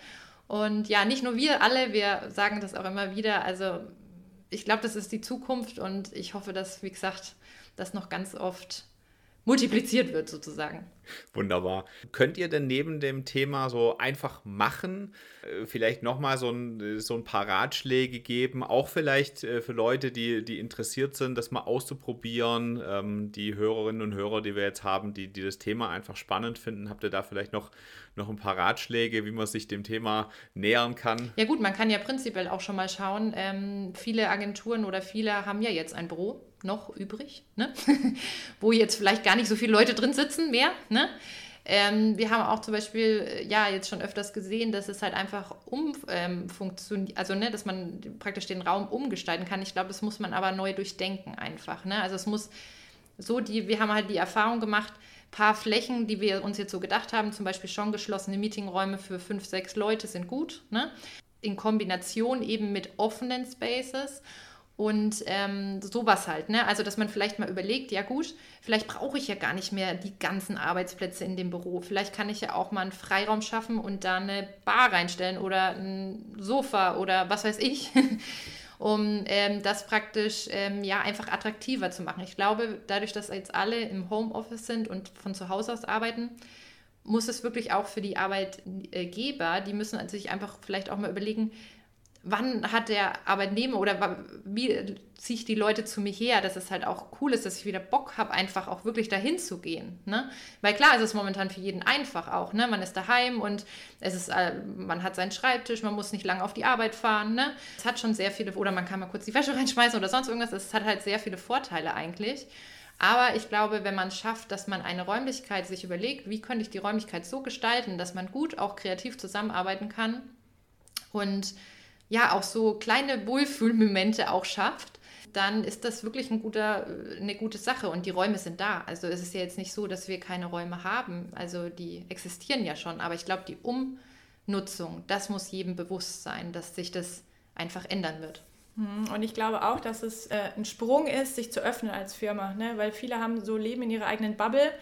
und ja, nicht nur wir alle, wir sagen das auch immer wieder. Also ich glaube, das ist die Zukunft und ich hoffe, dass, wie gesagt, das noch ganz oft multipliziert wird sozusagen. Wunderbar. Könnt ihr denn neben dem Thema so einfach machen, äh, vielleicht nochmal so ein, so ein paar Ratschläge geben, auch vielleicht äh, für Leute, die, die interessiert sind, das mal auszuprobieren, ähm, die Hörerinnen und Hörer, die wir jetzt haben, die, die das Thema einfach spannend finden, habt ihr da vielleicht noch, noch ein paar Ratschläge, wie man sich dem Thema nähern kann? Ja gut, man kann ja prinzipiell auch schon mal schauen, ähm, viele Agenturen oder viele haben ja jetzt ein Büro noch übrig, ne? wo jetzt vielleicht gar nicht so viele Leute drin sitzen mehr. Ne? Ähm, wir haben auch zum Beispiel äh, ja jetzt schon öfters gesehen, dass es halt einfach umfunktioniert, ähm, also ne, dass man praktisch den Raum umgestalten kann. Ich glaube, das muss man aber neu durchdenken einfach. Ne? Also es muss so die, wir haben halt die Erfahrung gemacht, paar Flächen, die wir uns jetzt so gedacht haben, zum Beispiel schon geschlossene Meetingräume für fünf, sechs Leute sind gut. Ne? In Kombination eben mit offenen Spaces. Und ähm, sowas halt, ne? Also, dass man vielleicht mal überlegt, ja gut, vielleicht brauche ich ja gar nicht mehr die ganzen Arbeitsplätze in dem Büro. Vielleicht kann ich ja auch mal einen Freiraum schaffen und da eine Bar reinstellen oder ein Sofa oder was weiß ich, um ähm, das praktisch ähm, ja einfach attraktiver zu machen. Ich glaube, dadurch, dass jetzt alle im Homeoffice sind und von zu Hause aus arbeiten, muss es wirklich auch für die Arbeitgeber, die müssen sich einfach vielleicht auch mal überlegen, wann hat der Arbeitnehmer oder wie ziehe ich die Leute zu mir her, dass es halt auch cool ist, dass ich wieder Bock habe, einfach auch wirklich dahin zu gehen. Ne? Weil klar ist es momentan für jeden einfach auch. Ne? Man ist daheim und es ist, äh, man hat seinen Schreibtisch, man muss nicht lange auf die Arbeit fahren. Ne? Es hat schon sehr viele, oder man kann mal kurz die Wäsche reinschmeißen oder sonst irgendwas. Es hat halt sehr viele Vorteile eigentlich. Aber ich glaube, wenn man schafft, dass man eine Räumlichkeit sich überlegt, wie könnte ich die Räumlichkeit so gestalten, dass man gut auch kreativ zusammenarbeiten kann und ja auch so kleine Wohlfühlmomente auch schafft, dann ist das wirklich ein guter, eine gute Sache und die Räume sind da. Also es ist ja jetzt nicht so, dass wir keine Räume haben. Also die existieren ja schon, aber ich glaube, die Umnutzung, das muss jedem bewusst sein, dass sich das einfach ändern wird. Hm, und ich glaube auch, dass es äh, ein Sprung ist, sich zu öffnen als Firma, ne? weil viele haben so Leben in ihrer eigenen Bubble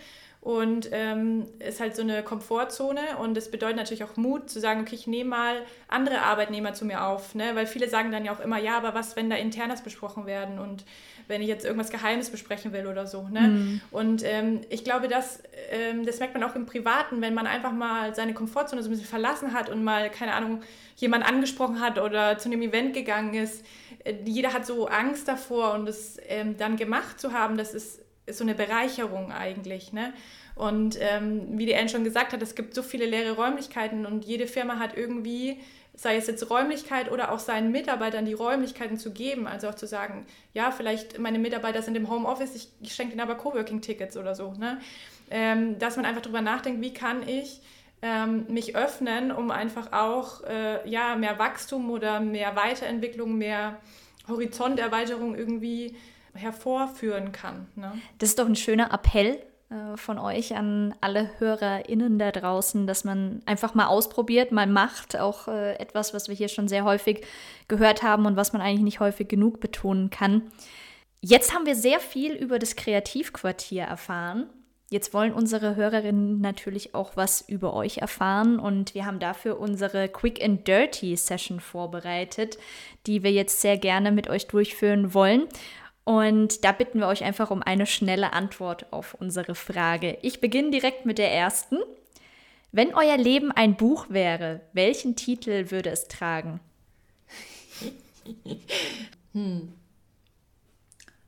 und ähm, ist halt so eine Komfortzone und es bedeutet natürlich auch Mut zu sagen, okay, ich nehme mal andere Arbeitnehmer zu mir auf, ne? weil viele sagen dann ja auch immer, ja, aber was, wenn da Internas besprochen werden und wenn ich jetzt irgendwas Geheimes besprechen will oder so. Ne? Mhm. Und ähm, ich glaube, das, ähm, das merkt man auch im Privaten, wenn man einfach mal seine Komfortzone so ein bisschen verlassen hat und mal, keine Ahnung, jemand angesprochen hat oder zu einem Event gegangen ist. Äh, jeder hat so Angst davor und es ähm, dann gemacht zu haben, das ist ist so eine Bereicherung eigentlich. Ne? Und ähm, wie die Anne schon gesagt hat, es gibt so viele leere Räumlichkeiten und jede Firma hat irgendwie, sei es jetzt Räumlichkeit oder auch seinen Mitarbeitern die Räumlichkeiten zu geben. Also auch zu sagen, ja, vielleicht meine Mitarbeiter sind im Homeoffice, ich, ich schenke ihnen aber Coworking-Tickets oder so. Ne? Ähm, dass man einfach darüber nachdenkt, wie kann ich ähm, mich öffnen, um einfach auch äh, ja, mehr Wachstum oder mehr Weiterentwicklung, mehr Horizonterweiterung irgendwie hervorführen kann. Ne? Das ist doch ein schöner Appell äh, von euch an alle HörerInnen da draußen, dass man einfach mal ausprobiert, mal macht. Auch äh, etwas, was wir hier schon sehr häufig gehört haben und was man eigentlich nicht häufig genug betonen kann. Jetzt haben wir sehr viel über das Kreativquartier erfahren. Jetzt wollen unsere Hörerinnen natürlich auch was über euch erfahren und wir haben dafür unsere Quick and Dirty Session vorbereitet, die wir jetzt sehr gerne mit euch durchführen wollen. Und da bitten wir euch einfach um eine schnelle Antwort auf unsere Frage. Ich beginne direkt mit der ersten. Wenn euer Leben ein Buch wäre, welchen Titel würde es tragen? hm.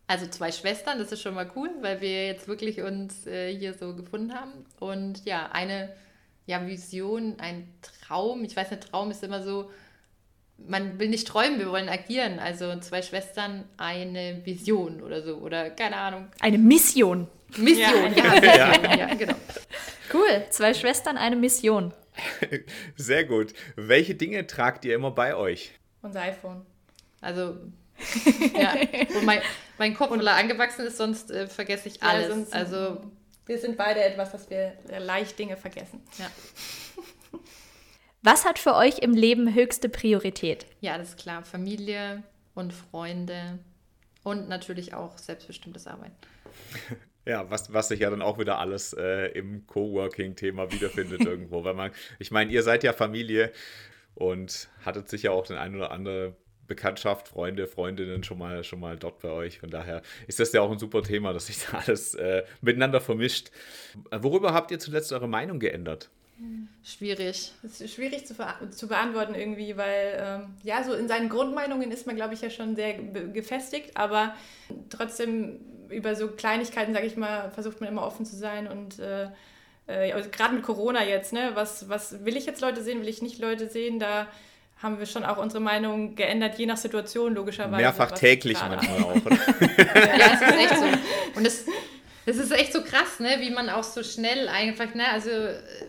Also zwei Schwestern, das ist schon mal cool, weil wir jetzt wirklich uns äh, hier so gefunden haben. Und ja, eine ja, Vision, ein Traum. Ich weiß, ein Traum ist immer so, man will nicht träumen, wir wollen agieren. Also zwei Schwestern, eine Vision oder so. Oder keine Ahnung. Eine Mission. Mission, ja, ja, Mission, ja genau. Cool, zwei Schwestern, eine Mission. Sehr gut. Welche Dinge tragt ihr immer bei euch? Unser iPhone. Also, ja. Und mein, mein Kopf, weil er angewachsen ist, sonst äh, vergesse ich alles. Ja, also, Wir sind beide etwas, dass wir leicht Dinge vergessen. ja. Was hat für euch im Leben höchste Priorität? ja, das ist klar. Familie und Freunde und natürlich auch selbstbestimmtes Arbeiten. Ja, was, was sich ja dann auch wieder alles äh, im Coworking-Thema wiederfindet irgendwo. Weil man, ich meine, ihr seid ja Familie und hattet sicher auch den ein oder andere Bekanntschaft, Freunde, Freundinnen schon mal, schon mal dort bei euch. Von daher ist das ja auch ein super Thema, dass sich da alles äh, miteinander vermischt. Worüber habt ihr zuletzt eure Meinung geändert? Schwierig. Das ist schwierig zu, zu beantworten irgendwie, weil ähm, ja, so in seinen Grundmeinungen ist man, glaube ich, ja schon sehr ge- gefestigt, aber trotzdem über so Kleinigkeiten, sage ich mal, versucht man immer offen zu sein und äh, äh, also gerade mit Corona jetzt, ne, was, was will ich jetzt Leute sehen, will ich nicht Leute sehen, da haben wir schon auch unsere Meinung geändert, je nach Situation logischerweise. Mehrfach täglich manchmal auch. Ja, es ist echt so. Und es, das ist echt so krass, ne? wie man auch so schnell einfach, ne? also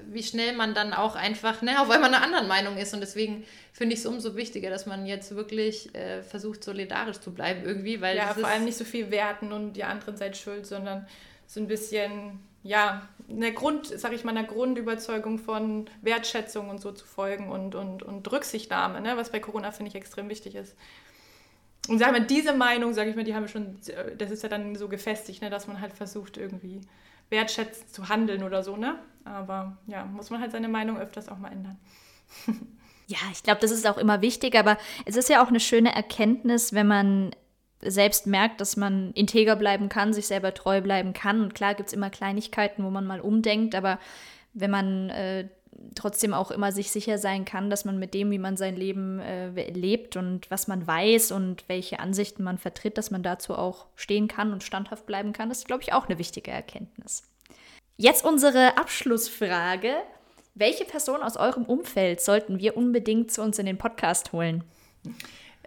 wie schnell man dann auch einfach ne? auf einmal einer anderen Meinung ist. Und deswegen finde ich es umso wichtiger, dass man jetzt wirklich äh, versucht, solidarisch zu bleiben irgendwie. Weil Ja, vor allem nicht so viel werten und die anderen seid schuld, sondern so ein bisschen, ja, eine Grund, sag ich mal, einer Grundüberzeugung von Wertschätzung und so zu folgen und, und, und Rücksichtnahme, ne, was bei Corona, finde ich, extrem wichtig ist. Und sagen wir, diese Meinung, sage ich mal, die haben wir schon, das ist ja dann so gefestigt, ne, dass man halt versucht, irgendwie wertschätzend zu handeln oder so, ne? Aber ja, muss man halt seine Meinung öfters auch mal ändern. Ja, ich glaube, das ist auch immer wichtig, aber es ist ja auch eine schöne Erkenntnis, wenn man selbst merkt, dass man integer bleiben kann, sich selber treu bleiben kann. Und klar gibt es immer Kleinigkeiten, wo man mal umdenkt, aber wenn man äh, trotzdem auch immer sich sicher sein kann, dass man mit dem, wie man sein Leben äh, lebt und was man weiß und welche Ansichten man vertritt, dass man dazu auch stehen kann und standhaft bleiben kann, ist, glaube ich, auch eine wichtige Erkenntnis. Jetzt unsere Abschlussfrage. Welche Person aus eurem Umfeld sollten wir unbedingt zu uns in den Podcast holen?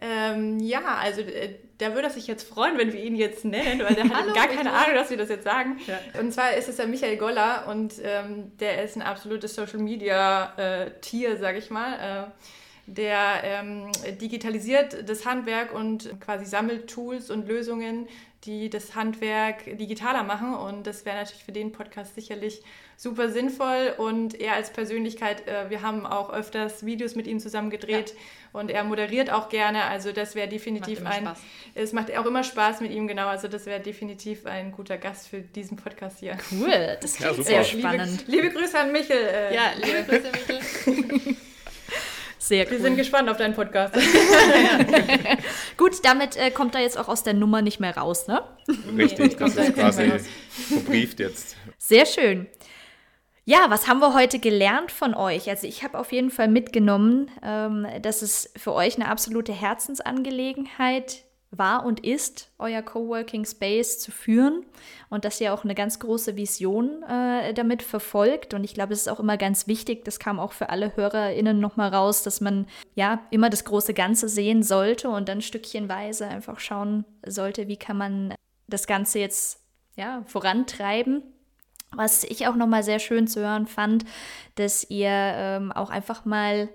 Ähm, ja, also äh, der würde sich jetzt freuen, wenn wir ihn jetzt nennen, weil der hat Hallo, gar keine. Ahnung, dass wir das jetzt sagen. Und zwar ist es der Michael Goller und ähm, der ist ein absolutes Social Media äh, Tier, sag ich mal. Äh, der ähm, digitalisiert das Handwerk und quasi sammelt Tools und Lösungen, die das Handwerk digitaler machen. Und das wäre natürlich für den Podcast sicherlich super sinnvoll. Und er als Persönlichkeit, äh, wir haben auch öfters Videos mit ihm zusammen gedreht und er moderiert auch gerne. Also das wäre definitiv Macht immer ein. Spaß. Es macht auch immer Spaß mit ihm, genau. Also das wäre definitiv ein guter Gast für diesen Podcast hier. Cool, das Ja, klingt super. sehr Liebe- spannend. Liebe Grüße an Michel. Äh, Ja, liebe Grüße, Michel. Sehr Wir cool. sind gespannt auf deinen Podcast. Gut, damit äh, kommt er jetzt auch aus der Nummer nicht mehr raus, ne? Richtig, das kommt da ist jetzt quasi nicht mehr raus. verbrieft jetzt. Sehr schön. Ja, was haben wir heute gelernt von euch? Also ich habe auf jeden Fall mitgenommen, ähm, dass es für euch eine absolute Herzensangelegenheit war und ist, euer Coworking Space zu führen und dass ihr auch eine ganz große Vision äh, damit verfolgt. Und ich glaube, es ist auch immer ganz wichtig, das kam auch für alle HörerInnen nochmal raus, dass man ja immer das große Ganze sehen sollte und dann stückchenweise einfach schauen sollte, wie kann man das Ganze jetzt ja, vorantreiben. Was ich auch nochmal sehr schön zu hören fand, dass ihr ähm, auch einfach mal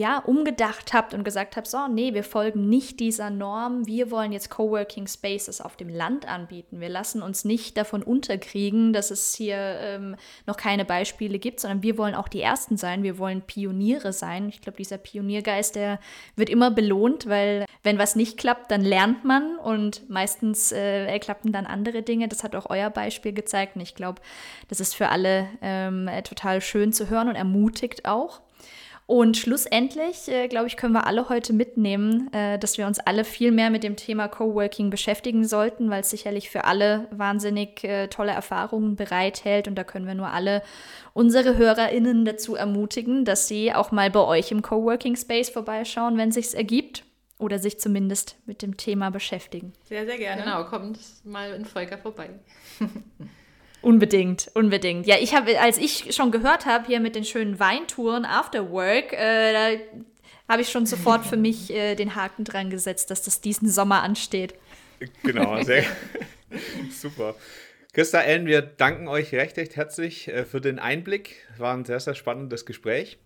ja, umgedacht habt und gesagt habt, so, nee, wir folgen nicht dieser Norm, wir wollen jetzt Coworking Spaces auf dem Land anbieten. Wir lassen uns nicht davon unterkriegen, dass es hier ähm, noch keine Beispiele gibt, sondern wir wollen auch die Ersten sein, wir wollen Pioniere sein. Ich glaube, dieser Pioniergeist, der wird immer belohnt, weil wenn was nicht klappt, dann lernt man und meistens äh, klappen dann andere Dinge. Das hat auch euer Beispiel gezeigt und ich glaube, das ist für alle ähm, total schön zu hören und ermutigt auch. Und schlussendlich, äh, glaube ich, können wir alle heute mitnehmen, äh, dass wir uns alle viel mehr mit dem Thema Coworking beschäftigen sollten, weil es sicherlich für alle wahnsinnig äh, tolle Erfahrungen bereithält. Und da können wir nur alle unsere HörerInnen dazu ermutigen, dass sie auch mal bei euch im Coworking Space vorbeischauen, wenn sich's ergibt. Oder sich zumindest mit dem Thema beschäftigen. Sehr, sehr gerne. Genau, kommt mal in Volker vorbei. Unbedingt, unbedingt. Ja, ich habe, als ich schon gehört habe, hier mit den schönen Weintouren after work, äh, da habe ich schon sofort für mich äh, den Haken dran gesetzt, dass das diesen Sommer ansteht. Genau, sehr super. Christa, Ellen, wir danken euch recht, recht herzlich äh, für den Einblick. War ein sehr, sehr spannendes Gespräch.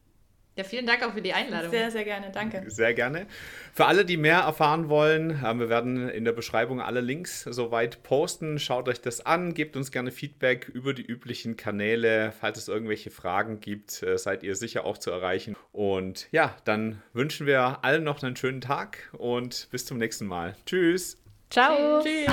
Ja, vielen Dank auch für die Einladung. Sehr, sehr gerne, danke. Sehr gerne. Für alle, die mehr erfahren wollen, äh, wir werden in der Beschreibung alle Links soweit posten. Schaut euch das an, gebt uns gerne Feedback über die üblichen Kanäle. Falls es irgendwelche Fragen gibt, äh, seid ihr sicher auch zu erreichen. Und ja, dann wünschen wir allen noch einen schönen Tag und bis zum nächsten Mal. Tschüss. Ciao. Tschüss.